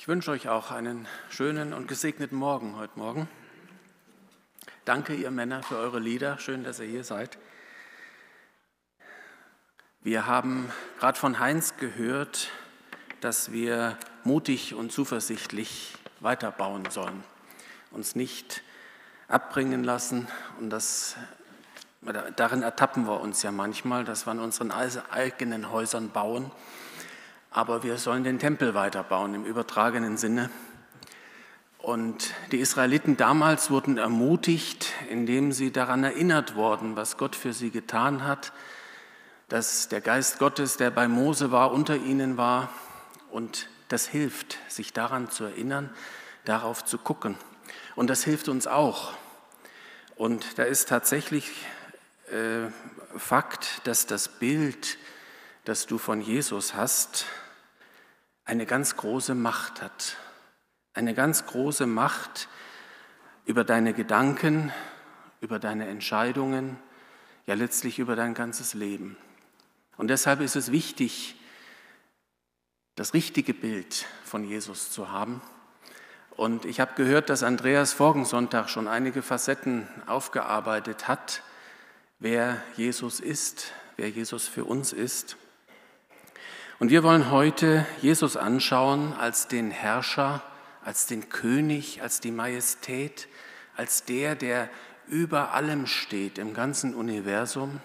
Ich wünsche euch auch einen schönen und gesegneten Morgen heute Morgen. Danke, ihr Männer, für eure Lieder. Schön, dass ihr hier seid. Wir haben gerade von Heinz gehört, dass wir mutig und zuversichtlich weiterbauen sollen, uns nicht abbringen lassen. Und das, darin ertappen wir uns ja manchmal, dass wir an unseren eigenen Häusern bauen aber wir sollen den Tempel weiterbauen im übertragenen Sinne. Und die Israeliten damals wurden ermutigt, indem sie daran erinnert wurden, was Gott für sie getan hat, dass der Geist Gottes, der bei Mose war, unter ihnen war. Und das hilft, sich daran zu erinnern, darauf zu gucken. Und das hilft uns auch. Und da ist tatsächlich äh, Fakt, dass das Bild, das du von Jesus hast, eine ganz große Macht hat. Eine ganz große Macht über deine Gedanken, über deine Entscheidungen, ja letztlich über dein ganzes Leben. Und deshalb ist es wichtig, das richtige Bild von Jesus zu haben. Und ich habe gehört, dass Andreas vorigen Sonntag schon einige Facetten aufgearbeitet hat, wer Jesus ist, wer Jesus für uns ist. Und wir wollen heute Jesus anschauen als den Herrscher, als den König, als die Majestät, als der, der über allem steht im ganzen Universum.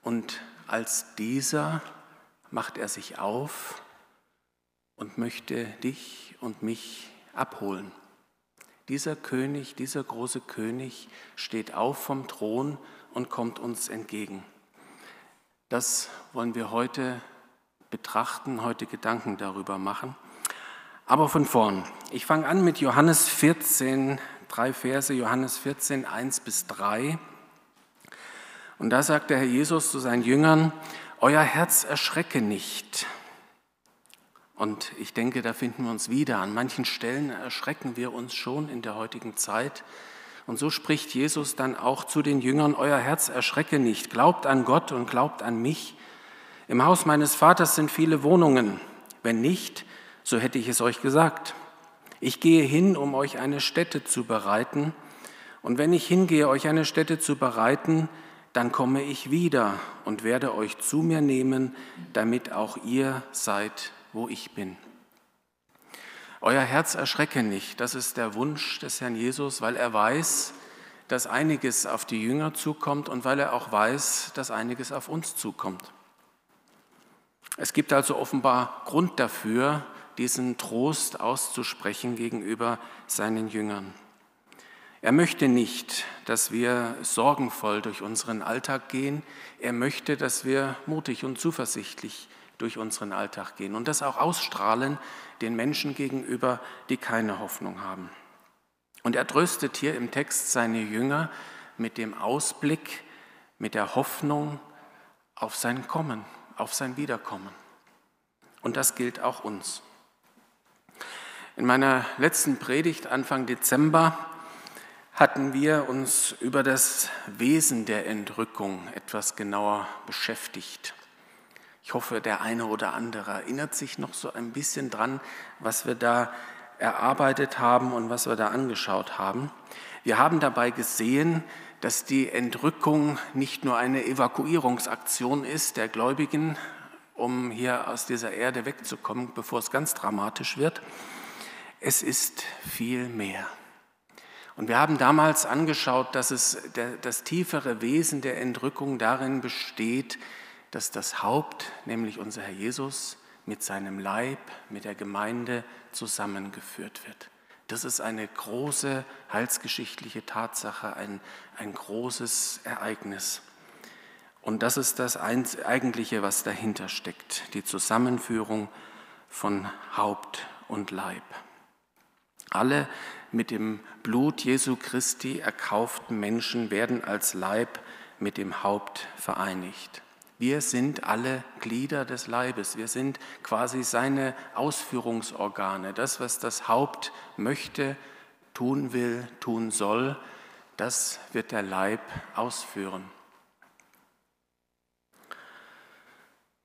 Und als dieser macht er sich auf und möchte dich und mich abholen. Dieser König, dieser große König steht auf vom Thron und kommt uns entgegen. Das wollen wir heute betrachten, heute Gedanken darüber machen. Aber von vorn. Ich fange an mit Johannes 14, drei Verse, Johannes 14, 1 bis 3. Und da sagt der Herr Jesus zu seinen Jüngern, Euer Herz erschrecke nicht. Und ich denke, da finden wir uns wieder. An manchen Stellen erschrecken wir uns schon in der heutigen Zeit. Und so spricht Jesus dann auch zu den Jüngern, Euer Herz erschrecke nicht, glaubt an Gott und glaubt an mich. Im Haus meines Vaters sind viele Wohnungen. Wenn nicht, so hätte ich es euch gesagt. Ich gehe hin, um euch eine Stätte zu bereiten. Und wenn ich hingehe, euch eine Stätte zu bereiten, dann komme ich wieder und werde euch zu mir nehmen, damit auch ihr seid, wo ich bin. Euer Herz erschrecke nicht, das ist der Wunsch des Herrn Jesus, weil er weiß, dass einiges auf die Jünger zukommt und weil er auch weiß, dass einiges auf uns zukommt. Es gibt also offenbar Grund dafür, diesen Trost auszusprechen gegenüber seinen Jüngern. Er möchte nicht, dass wir sorgenvoll durch unseren Alltag gehen. Er möchte, dass wir mutig und zuversichtlich durch unseren Alltag gehen und das auch ausstrahlen den Menschen gegenüber, die keine Hoffnung haben. Und er tröstet hier im Text seine Jünger mit dem Ausblick, mit der Hoffnung auf sein Kommen, auf sein Wiederkommen. Und das gilt auch uns. In meiner letzten Predigt Anfang Dezember hatten wir uns über das Wesen der Entrückung etwas genauer beschäftigt. Ich hoffe, der eine oder andere erinnert sich noch so ein bisschen dran, was wir da erarbeitet haben und was wir da angeschaut haben. Wir haben dabei gesehen, dass die Entrückung nicht nur eine Evakuierungsaktion ist der Gläubigen, um hier aus dieser Erde wegzukommen, bevor es ganz dramatisch wird. Es ist viel mehr. Und wir haben damals angeschaut, dass es der, das tiefere Wesen der Entrückung darin besteht, dass das Haupt, nämlich unser Herr Jesus, mit seinem Leib, mit der Gemeinde zusammengeführt wird. Das ist eine große heilsgeschichtliche Tatsache, ein, ein großes Ereignis. Und das ist das Eigentliche, was dahinter steckt, die Zusammenführung von Haupt und Leib. Alle mit dem Blut Jesu Christi erkauften Menschen werden als Leib mit dem Haupt vereinigt. Wir sind alle Glieder des Leibes. Wir sind quasi seine Ausführungsorgane. Das, was das Haupt möchte, tun will, tun soll, das wird der Leib ausführen.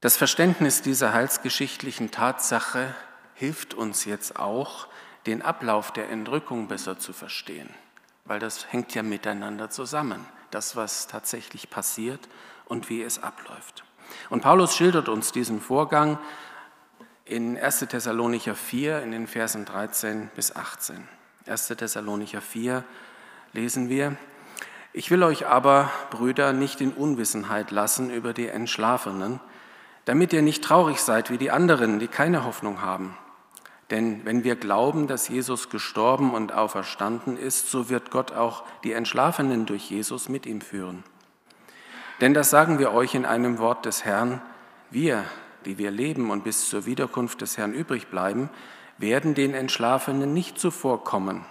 Das Verständnis dieser heilsgeschichtlichen Tatsache hilft uns jetzt auch, den Ablauf der Entrückung besser zu verstehen, weil das hängt ja miteinander zusammen, das, was tatsächlich passiert und wie es abläuft. Und Paulus schildert uns diesen Vorgang in 1. Thessalonicher 4 in den Versen 13 bis 18. 1. Thessalonicher 4 lesen wir, ich will euch aber, Brüder, nicht in Unwissenheit lassen über die Entschlafenen, damit ihr nicht traurig seid wie die anderen, die keine Hoffnung haben. Denn wenn wir glauben, dass Jesus gestorben und auferstanden ist, so wird Gott auch die Entschlafenen durch Jesus mit ihm führen. Denn das sagen wir euch in einem Wort des Herrn, wir, die wir leben und bis zur Wiederkunft des Herrn übrig bleiben, werden den Entschlafenen nicht zuvorkommen.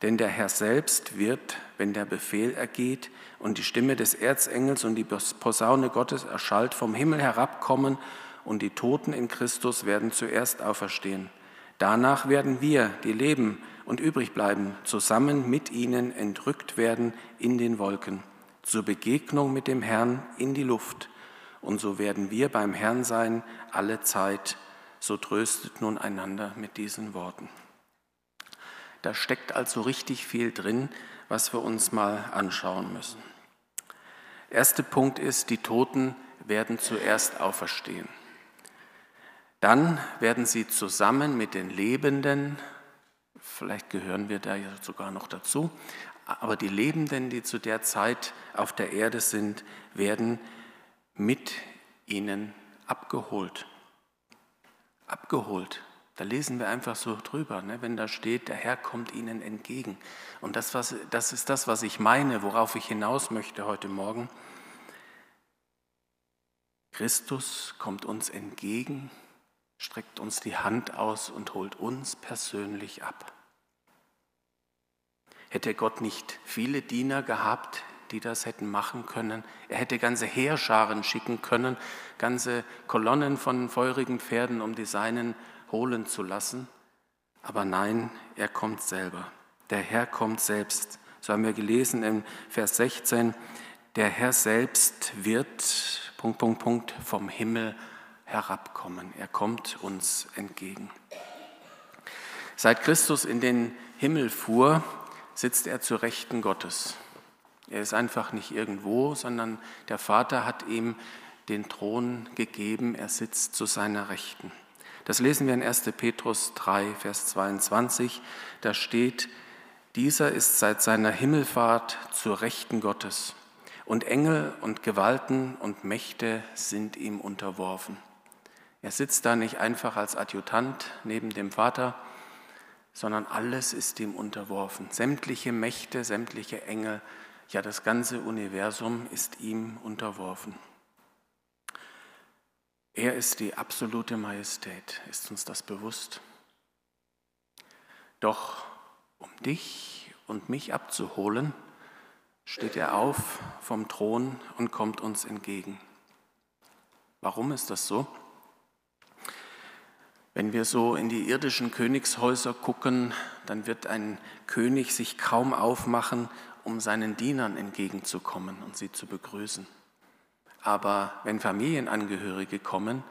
Denn der Herr selbst wird, wenn der Befehl ergeht und die Stimme des Erzengels und die Posaune Gottes erschallt, vom Himmel herabkommen und die Toten in Christus werden zuerst auferstehen. Danach werden wir, die leben und übrig bleiben, zusammen mit ihnen entrückt werden in den Wolken, zur Begegnung mit dem Herrn in die Luft. Und so werden wir beim Herrn sein alle Zeit. So tröstet nun einander mit diesen Worten. Da steckt also richtig viel drin, was wir uns mal anschauen müssen. Erster Punkt ist, die Toten werden zuerst auferstehen. Dann werden sie zusammen mit den Lebenden, vielleicht gehören wir da ja sogar noch dazu, aber die Lebenden, die zu der Zeit auf der Erde sind, werden mit ihnen abgeholt. Abgeholt. Da lesen wir einfach so drüber, ne? wenn da steht, der Herr kommt ihnen entgegen. Und das, was, das ist das, was ich meine, worauf ich hinaus möchte heute Morgen. Christus kommt uns entgegen streckt uns die Hand aus und holt uns persönlich ab. Hätte Gott nicht viele Diener gehabt, die das hätten machen können, er hätte ganze Heerscharen schicken können, ganze Kolonnen von feurigen Pferden, um die Seinen holen zu lassen. Aber nein, er kommt selber. Der Herr kommt selbst. So haben wir gelesen im Vers 16, der Herr selbst wird, Punkt, Punkt, Punkt, vom Himmel herabkommen. Er kommt uns entgegen. Seit Christus in den Himmel fuhr, sitzt er zur Rechten Gottes. Er ist einfach nicht irgendwo, sondern der Vater hat ihm den Thron gegeben, er sitzt zu seiner Rechten. Das lesen wir in 1. Petrus 3, Vers 22. Da steht, dieser ist seit seiner Himmelfahrt zur Rechten Gottes und Engel und Gewalten und Mächte sind ihm unterworfen. Er sitzt da nicht einfach als Adjutant neben dem Vater, sondern alles ist ihm unterworfen. Sämtliche Mächte, sämtliche Engel, ja das ganze Universum ist ihm unterworfen. Er ist die absolute Majestät, ist uns das bewusst? Doch um dich und mich abzuholen, steht er auf vom Thron und kommt uns entgegen. Warum ist das so? Wenn wir so in die irdischen Königshäuser gucken, dann wird ein König sich kaum aufmachen, um seinen Dienern entgegenzukommen und sie zu begrüßen. Aber wenn Familienangehörige kommen,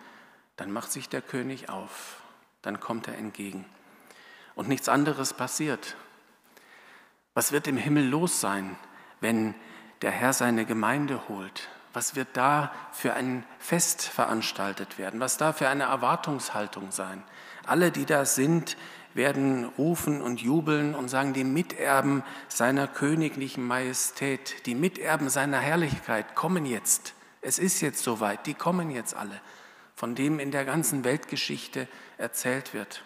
dann macht sich der König auf, dann kommt er entgegen. Und nichts anderes passiert. Was wird im Himmel los sein, wenn der Herr seine Gemeinde holt, was wird da für ein Fest veranstaltet werden? Was da für eine Erwartungshaltung sein? Alle, die da sind, werden rufen und jubeln und sagen, die Miterben seiner königlichen Majestät, die Miterben seiner Herrlichkeit kommen jetzt. Es ist jetzt soweit, die kommen jetzt alle, von dem in der ganzen Weltgeschichte erzählt wird.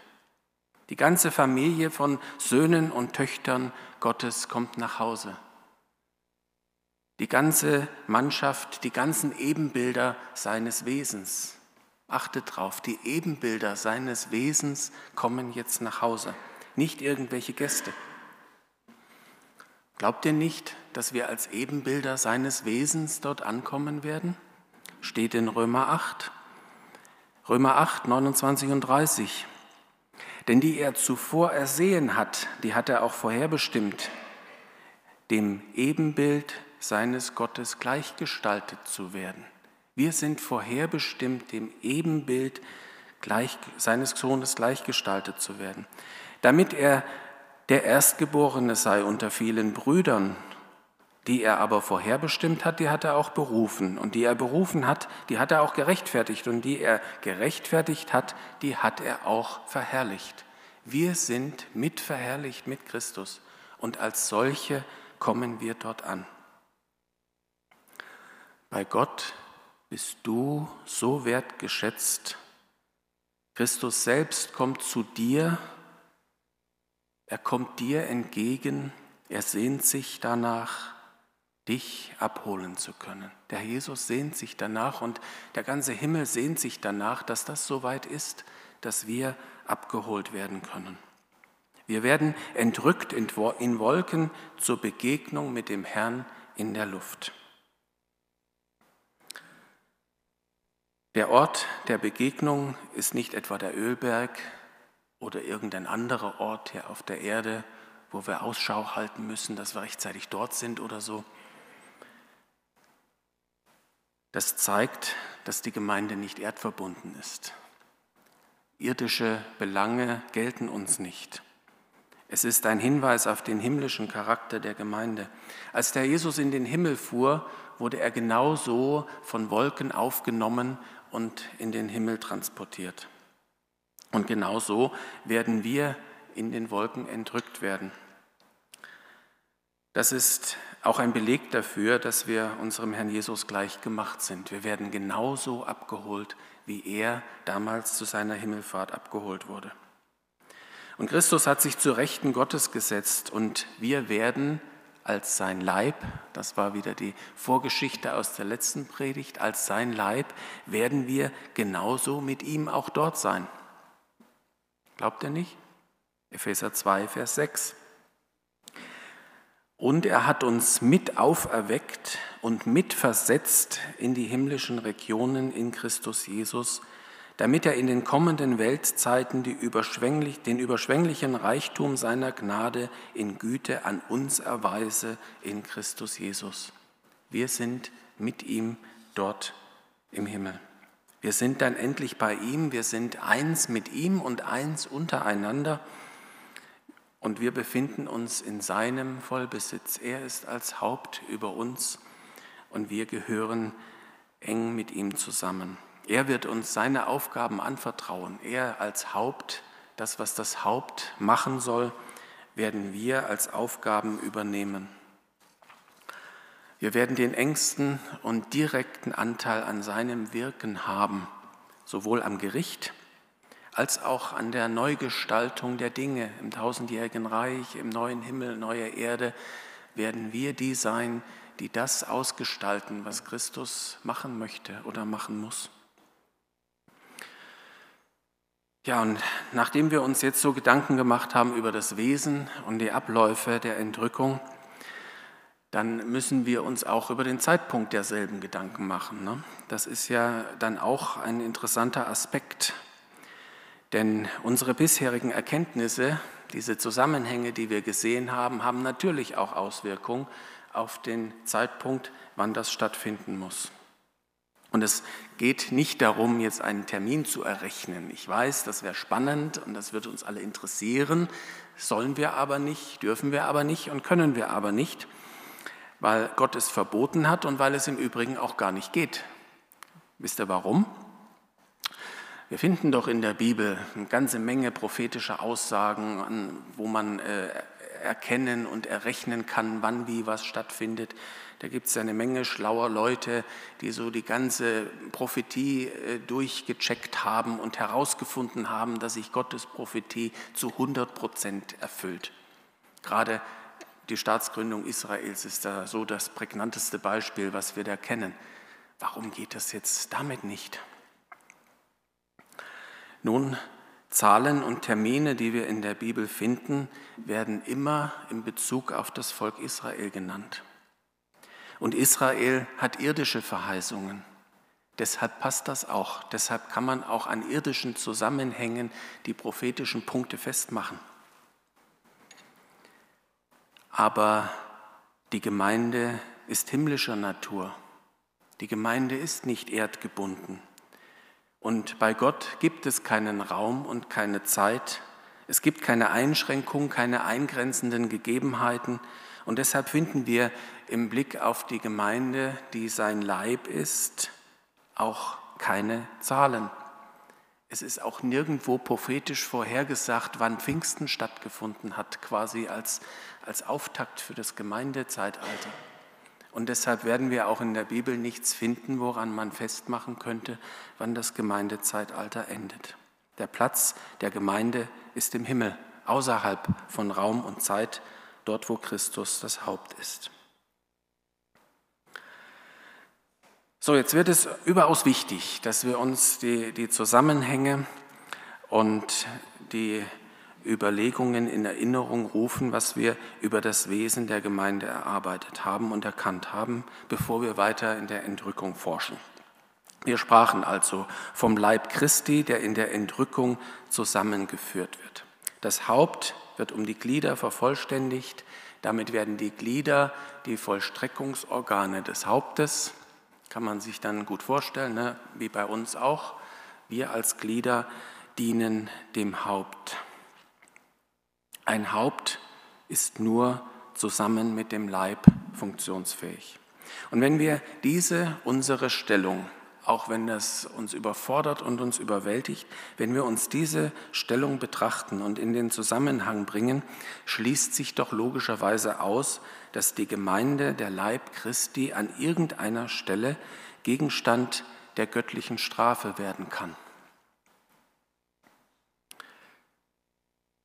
Die ganze Familie von Söhnen und Töchtern Gottes kommt nach Hause die ganze Mannschaft, die ganzen Ebenbilder seines Wesens. Achtet drauf, die Ebenbilder seines Wesens kommen jetzt nach Hause, nicht irgendwelche Gäste. Glaubt ihr nicht, dass wir als Ebenbilder seines Wesens dort ankommen werden? Steht in Römer 8. Römer 8, 29 und 30. Denn die er zuvor ersehen hat, die hat er auch vorherbestimmt, dem Ebenbild seines Gottes gleichgestaltet zu werden. Wir sind vorherbestimmt, dem Ebenbild gleich, seines Sohnes gleichgestaltet zu werden, damit er der Erstgeborene sei unter vielen Brüdern, die er aber vorherbestimmt hat, die hat er auch berufen. Und die er berufen hat, die hat er auch gerechtfertigt. Und die er gerechtfertigt hat, die hat er auch verherrlicht. Wir sind mitverherrlicht mit Christus. Und als solche kommen wir dort an. Bei Gott bist du so wertgeschätzt. Christus selbst kommt zu dir, er kommt dir entgegen, er sehnt sich danach, dich abholen zu können. Der Jesus sehnt sich danach und der ganze Himmel sehnt sich danach, dass das so weit ist, dass wir abgeholt werden können. Wir werden entrückt in Wolken zur Begegnung mit dem Herrn in der Luft. Der Ort der Begegnung ist nicht etwa der Ölberg oder irgendein anderer Ort hier auf der Erde, wo wir Ausschau halten müssen, dass wir rechtzeitig dort sind oder so. Das zeigt, dass die Gemeinde nicht erdverbunden ist. Irdische Belange gelten uns nicht. Es ist ein Hinweis auf den himmlischen Charakter der Gemeinde. Als der Jesus in den Himmel fuhr, wurde er genauso von Wolken aufgenommen und in den Himmel transportiert. Und genauso werden wir in den Wolken entrückt werden. Das ist auch ein Beleg dafür, dass wir unserem Herrn Jesus gleich gemacht sind. Wir werden genauso abgeholt, wie er damals zu seiner Himmelfahrt abgeholt wurde. Und Christus hat sich zu Rechten Gottes gesetzt und wir werden als sein Leib, das war wieder die Vorgeschichte aus der letzten Predigt, als sein Leib werden wir genauso mit ihm auch dort sein. Glaubt ihr nicht? Epheser 2, Vers 6. Und er hat uns mit auferweckt und mitversetzt in die himmlischen Regionen in Christus Jesus, damit er in den kommenden Weltzeiten überschwänglich, den überschwänglichen Reichtum seiner Gnade in Güte an uns erweise in Christus Jesus. Wir sind mit ihm dort im Himmel. Wir sind dann endlich bei ihm, wir sind eins mit ihm und eins untereinander und wir befinden uns in seinem Vollbesitz. Er ist als Haupt über uns und wir gehören eng mit ihm zusammen. Er wird uns seine Aufgaben anvertrauen. Er als Haupt, das, was das Haupt machen soll, werden wir als Aufgaben übernehmen. Wir werden den engsten und direkten Anteil an seinem Wirken haben, sowohl am Gericht als auch an der Neugestaltung der Dinge im tausendjährigen Reich, im neuen Himmel, neuer Erde, werden wir die sein, die das ausgestalten, was Christus machen möchte oder machen muss. Ja, und nachdem wir uns jetzt so Gedanken gemacht haben über das Wesen und die Abläufe der Entrückung, dann müssen wir uns auch über den Zeitpunkt derselben Gedanken machen. Ne? Das ist ja dann auch ein interessanter Aspekt. Denn unsere bisherigen Erkenntnisse, diese Zusammenhänge, die wir gesehen haben, haben natürlich auch Auswirkungen auf den Zeitpunkt, wann das stattfinden muss. Und es geht nicht darum, jetzt einen Termin zu errechnen. Ich weiß, das wäre spannend und das wird uns alle interessieren. Sollen wir aber nicht, dürfen wir aber nicht und können wir aber nicht, weil Gott es verboten hat und weil es im Übrigen auch gar nicht geht. Wisst ihr warum? Wir finden doch in der Bibel eine ganze Menge prophetischer Aussagen, wo man äh, erkennen und errechnen kann, wann wie was stattfindet. Da gibt es eine Menge schlauer Leute, die so die ganze Prophetie äh, durchgecheckt haben und herausgefunden haben, dass sich Gottes Prophetie zu 100 Prozent erfüllt. Gerade die Staatsgründung Israels ist da so das prägnanteste Beispiel, was wir da kennen. Warum geht das jetzt damit nicht? Nun, Zahlen und Termine, die wir in der Bibel finden, werden immer in Bezug auf das Volk Israel genannt. Und Israel hat irdische Verheißungen. Deshalb passt das auch. Deshalb kann man auch an irdischen Zusammenhängen die prophetischen Punkte festmachen. Aber die Gemeinde ist himmlischer Natur. Die Gemeinde ist nicht erdgebunden. Und bei Gott gibt es keinen Raum und keine Zeit. Es gibt keine Einschränkungen, keine eingrenzenden Gegebenheiten. Und deshalb finden wir im Blick auf die Gemeinde, die sein Leib ist, auch keine Zahlen. Es ist auch nirgendwo prophetisch vorhergesagt, wann Pfingsten stattgefunden hat, quasi als, als Auftakt für das Gemeindezeitalter. Und deshalb werden wir auch in der Bibel nichts finden, woran man festmachen könnte, wann das Gemeindezeitalter endet. Der Platz der Gemeinde ist im Himmel, außerhalb von Raum und Zeit, dort wo Christus das Haupt ist. So, jetzt wird es überaus wichtig, dass wir uns die, die Zusammenhänge und die Überlegungen in Erinnerung rufen, was wir über das Wesen der Gemeinde erarbeitet haben und erkannt haben, bevor wir weiter in der Entrückung forschen. Wir sprachen also vom Leib Christi, der in der Entrückung zusammengeführt wird. Das Haupt wird um die Glieder vervollständigt. Damit werden die Glieder die Vollstreckungsorgane des Hauptes. Kann man sich dann gut vorstellen, ne? wie bei uns auch. Wir als Glieder dienen dem Haupt. Ein Haupt ist nur zusammen mit dem Leib funktionsfähig. Und wenn wir diese unsere Stellung, auch wenn das uns überfordert und uns überwältigt, wenn wir uns diese Stellung betrachten und in den Zusammenhang bringen, schließt sich doch logischerweise aus, dass die Gemeinde, der Leib Christi, an irgendeiner Stelle Gegenstand der göttlichen Strafe werden kann.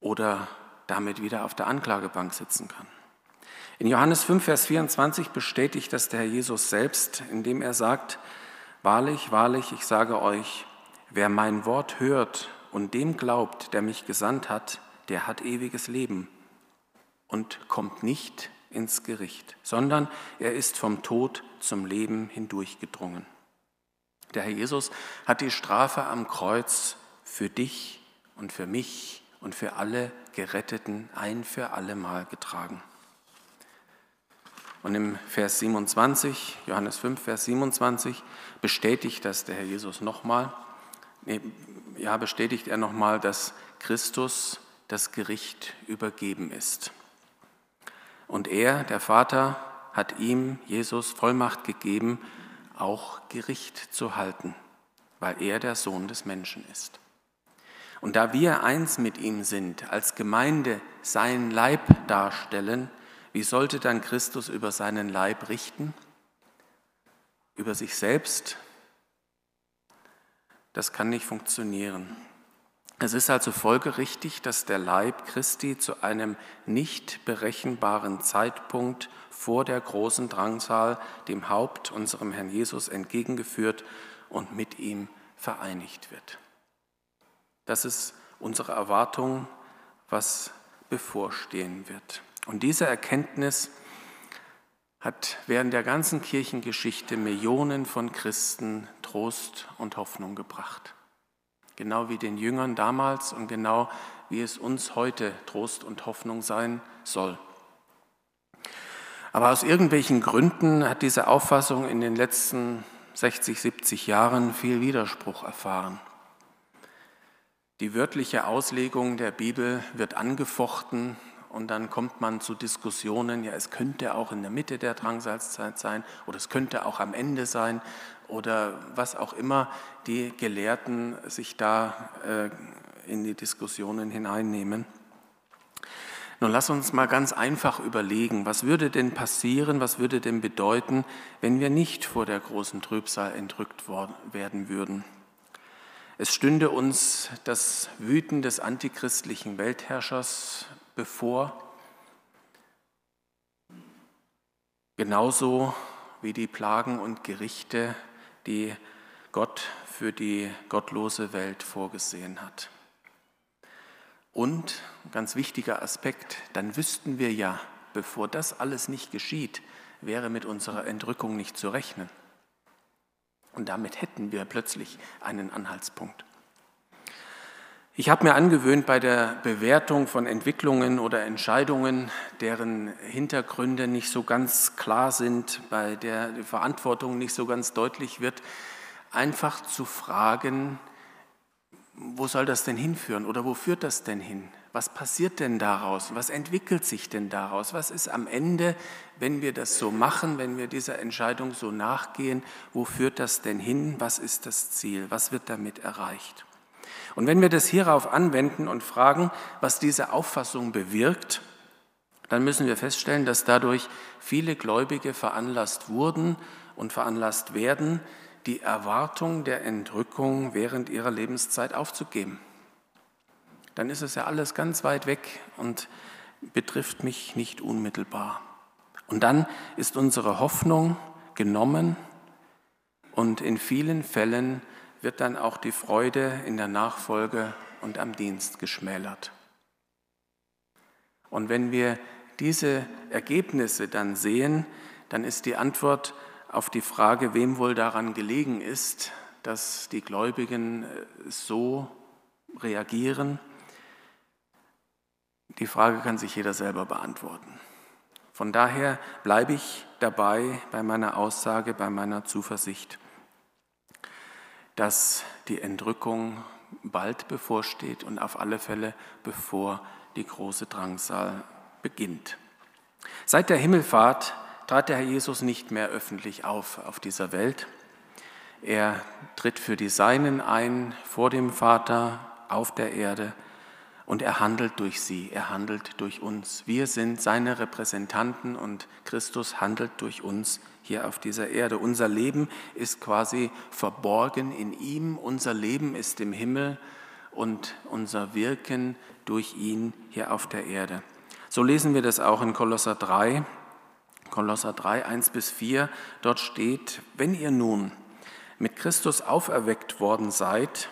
Oder damit wieder auf der Anklagebank sitzen kann. In Johannes 5, Vers 24 bestätigt das der Herr Jesus selbst, indem er sagt, Wahrlich, wahrlich, ich sage euch, wer mein Wort hört und dem glaubt, der mich gesandt hat, der hat ewiges Leben und kommt nicht ins Gericht, sondern er ist vom Tod zum Leben hindurchgedrungen. Der Herr Jesus hat die Strafe am Kreuz für dich und für mich und für alle Geretteten ein für allemal getragen. Und im Vers 27, Johannes 5, Vers 27, bestätigt das der Herr Jesus nochmal. Nee, ja, bestätigt er nochmal, dass Christus das Gericht übergeben ist. Und er, der Vater, hat ihm, Jesus, Vollmacht gegeben, auch Gericht zu halten, weil er der Sohn des Menschen ist. Und da wir eins mit ihm sind, als Gemeinde sein Leib darstellen, wie sollte dann Christus über seinen Leib richten? Über sich selbst? Das kann nicht funktionieren. Es ist also folgerichtig, dass der Leib Christi zu einem nicht berechenbaren Zeitpunkt vor der großen Drangsal dem Haupt, unserem Herrn Jesus, entgegengeführt und mit ihm vereinigt wird. Das ist unsere Erwartung, was bevorstehen wird. Und diese Erkenntnis hat während der ganzen Kirchengeschichte Millionen von Christen Trost und Hoffnung gebracht. Genau wie den Jüngern damals und genau wie es uns heute Trost und Hoffnung sein soll. Aber aus irgendwelchen Gründen hat diese Auffassung in den letzten 60, 70 Jahren viel Widerspruch erfahren. Die wörtliche Auslegung der Bibel wird angefochten und dann kommt man zu Diskussionen, ja, es könnte auch in der Mitte der Drangsalzzeit sein oder es könnte auch am Ende sein oder was auch immer die Gelehrten sich da äh, in die Diskussionen hineinnehmen. Nun lass uns mal ganz einfach überlegen, was würde denn passieren, was würde denn bedeuten, wenn wir nicht vor der großen Trübsal entrückt werden würden. Es stünde uns das Wüten des antichristlichen Weltherrschers bevor, genauso wie die Plagen und Gerichte die Gott für die gottlose Welt vorgesehen hat. Und, ganz wichtiger Aspekt, dann wüssten wir ja, bevor das alles nicht geschieht, wäre mit unserer Entrückung nicht zu rechnen. Und damit hätten wir plötzlich einen Anhaltspunkt. Ich habe mir angewöhnt, bei der Bewertung von Entwicklungen oder Entscheidungen, deren Hintergründe nicht so ganz klar sind, bei der die Verantwortung nicht so ganz deutlich wird, einfach zu fragen, wo soll das denn hinführen oder wo führt das denn hin? Was passiert denn daraus? Was entwickelt sich denn daraus? Was ist am Ende, wenn wir das so machen, wenn wir dieser Entscheidung so nachgehen, wo führt das denn hin? Was ist das Ziel? Was wird damit erreicht? Und wenn wir das hierauf anwenden und fragen, was diese Auffassung bewirkt, dann müssen wir feststellen, dass dadurch viele Gläubige veranlasst wurden und veranlasst werden, die Erwartung der Entrückung während ihrer Lebenszeit aufzugeben dann ist es ja alles ganz weit weg und betrifft mich nicht unmittelbar. Und dann ist unsere Hoffnung genommen und in vielen Fällen wird dann auch die Freude in der Nachfolge und am Dienst geschmälert. Und wenn wir diese Ergebnisse dann sehen, dann ist die Antwort auf die Frage, wem wohl daran gelegen ist, dass die Gläubigen so reagieren, die Frage kann sich jeder selber beantworten. Von daher bleibe ich dabei bei meiner Aussage, bei meiner Zuversicht, dass die Entrückung bald bevorsteht und auf alle Fälle bevor die große Drangsal beginnt. Seit der Himmelfahrt trat der Herr Jesus nicht mehr öffentlich auf auf dieser Welt. Er tritt für die Seinen ein, vor dem Vater, auf der Erde und er handelt durch sie, er handelt durch uns. Wir sind seine Repräsentanten und Christus handelt durch uns hier auf dieser Erde. Unser Leben ist quasi verborgen in ihm, unser Leben ist im Himmel und unser Wirken durch ihn hier auf der Erde. So lesen wir das auch in Kolosser 3, Kolosser 3, 1 bis 4. Dort steht, wenn ihr nun mit Christus auferweckt worden seid,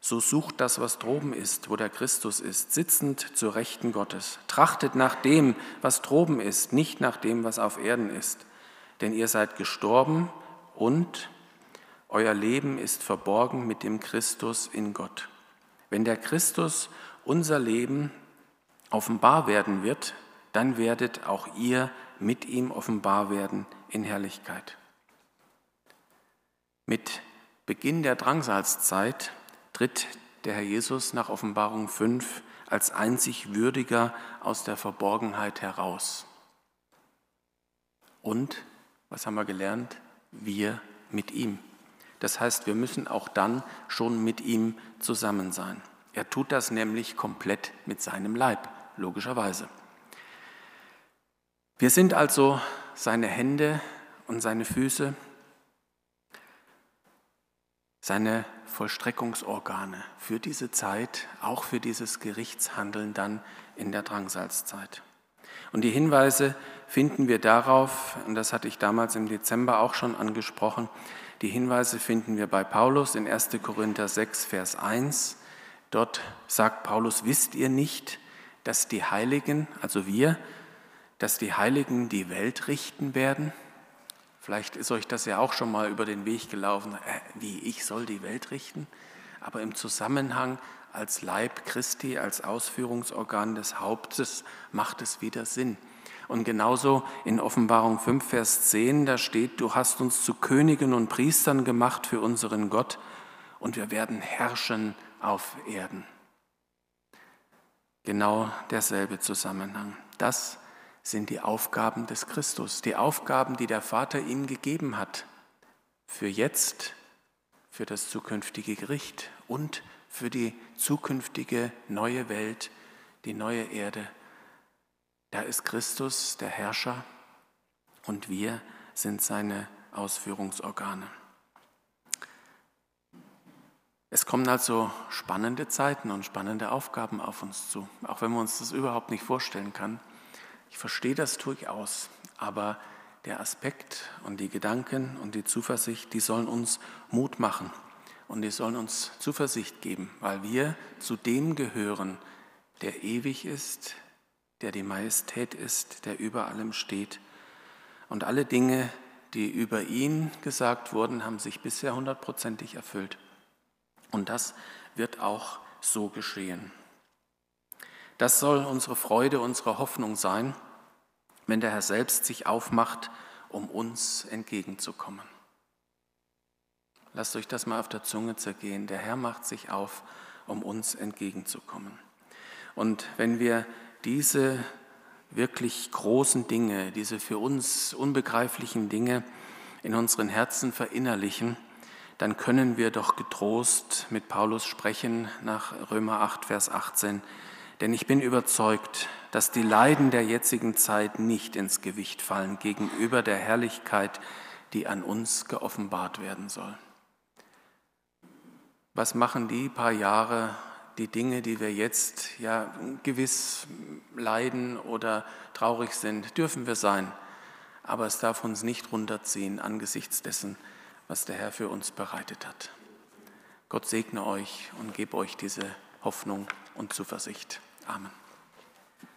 so sucht das, was droben ist, wo der Christus ist, sitzend zur Rechten Gottes. Trachtet nach dem, was droben ist, nicht nach dem, was auf Erden ist. Denn ihr seid gestorben und euer Leben ist verborgen mit dem Christus in Gott. Wenn der Christus unser Leben offenbar werden wird, dann werdet auch ihr mit ihm offenbar werden in Herrlichkeit. Mit Beginn der Drangsalzzeit tritt der Herr Jesus nach Offenbarung 5 als einzig würdiger aus der Verborgenheit heraus. Und, was haben wir gelernt? Wir mit ihm. Das heißt, wir müssen auch dann schon mit ihm zusammen sein. Er tut das nämlich komplett mit seinem Leib, logischerweise. Wir sind also seine Hände und seine Füße, seine Vollstreckungsorgane für diese Zeit, auch für dieses Gerichtshandeln dann in der Drangsalzzeit. Und die Hinweise finden wir darauf, und das hatte ich damals im Dezember auch schon angesprochen, die Hinweise finden wir bei Paulus in 1. Korinther 6, Vers 1. Dort sagt Paulus, wisst ihr nicht, dass die Heiligen, also wir, dass die Heiligen die Welt richten werden? Vielleicht ist euch das ja auch schon mal über den Weg gelaufen, äh, wie ich soll die Welt richten, aber im Zusammenhang als Leib Christi, als Ausführungsorgan des Hauptes macht es wieder Sinn. Und genauso in Offenbarung 5, Vers 10, da steht, du hast uns zu Königen und Priestern gemacht für unseren Gott und wir werden herrschen auf Erden. Genau derselbe Zusammenhang. Das ist sind die Aufgaben des Christus, die Aufgaben, die der Vater ihm gegeben hat, für jetzt, für das zukünftige Gericht und für die zukünftige neue Welt, die neue Erde. Da ist Christus der Herrscher und wir sind seine Ausführungsorgane. Es kommen also spannende Zeiten und spannende Aufgaben auf uns zu, auch wenn man uns das überhaupt nicht vorstellen kann. Ich verstehe das durchaus, aber der Aspekt und die Gedanken und die Zuversicht, die sollen uns Mut machen und die sollen uns Zuversicht geben, weil wir zu dem gehören, der ewig ist, der die Majestät ist, der über allem steht. Und alle Dinge, die über ihn gesagt wurden, haben sich bisher hundertprozentig erfüllt. Und das wird auch so geschehen. Das soll unsere Freude, unsere Hoffnung sein, wenn der Herr selbst sich aufmacht, um uns entgegenzukommen. Lasst euch das mal auf der Zunge zergehen. Der Herr macht sich auf, um uns entgegenzukommen. Und wenn wir diese wirklich großen Dinge, diese für uns unbegreiflichen Dinge in unseren Herzen verinnerlichen, dann können wir doch getrost mit Paulus sprechen nach Römer 8, Vers 18. Denn ich bin überzeugt, dass die Leiden der jetzigen Zeit nicht ins Gewicht fallen gegenüber der Herrlichkeit, die an uns geoffenbart werden soll. Was machen die paar Jahre, die Dinge, die wir jetzt ja gewiss leiden oder traurig sind, dürfen wir sein, aber es darf uns nicht runterziehen angesichts dessen, was der Herr für uns bereitet hat. Gott segne euch und gebe euch diese Hoffnung und Zuversicht. Amen.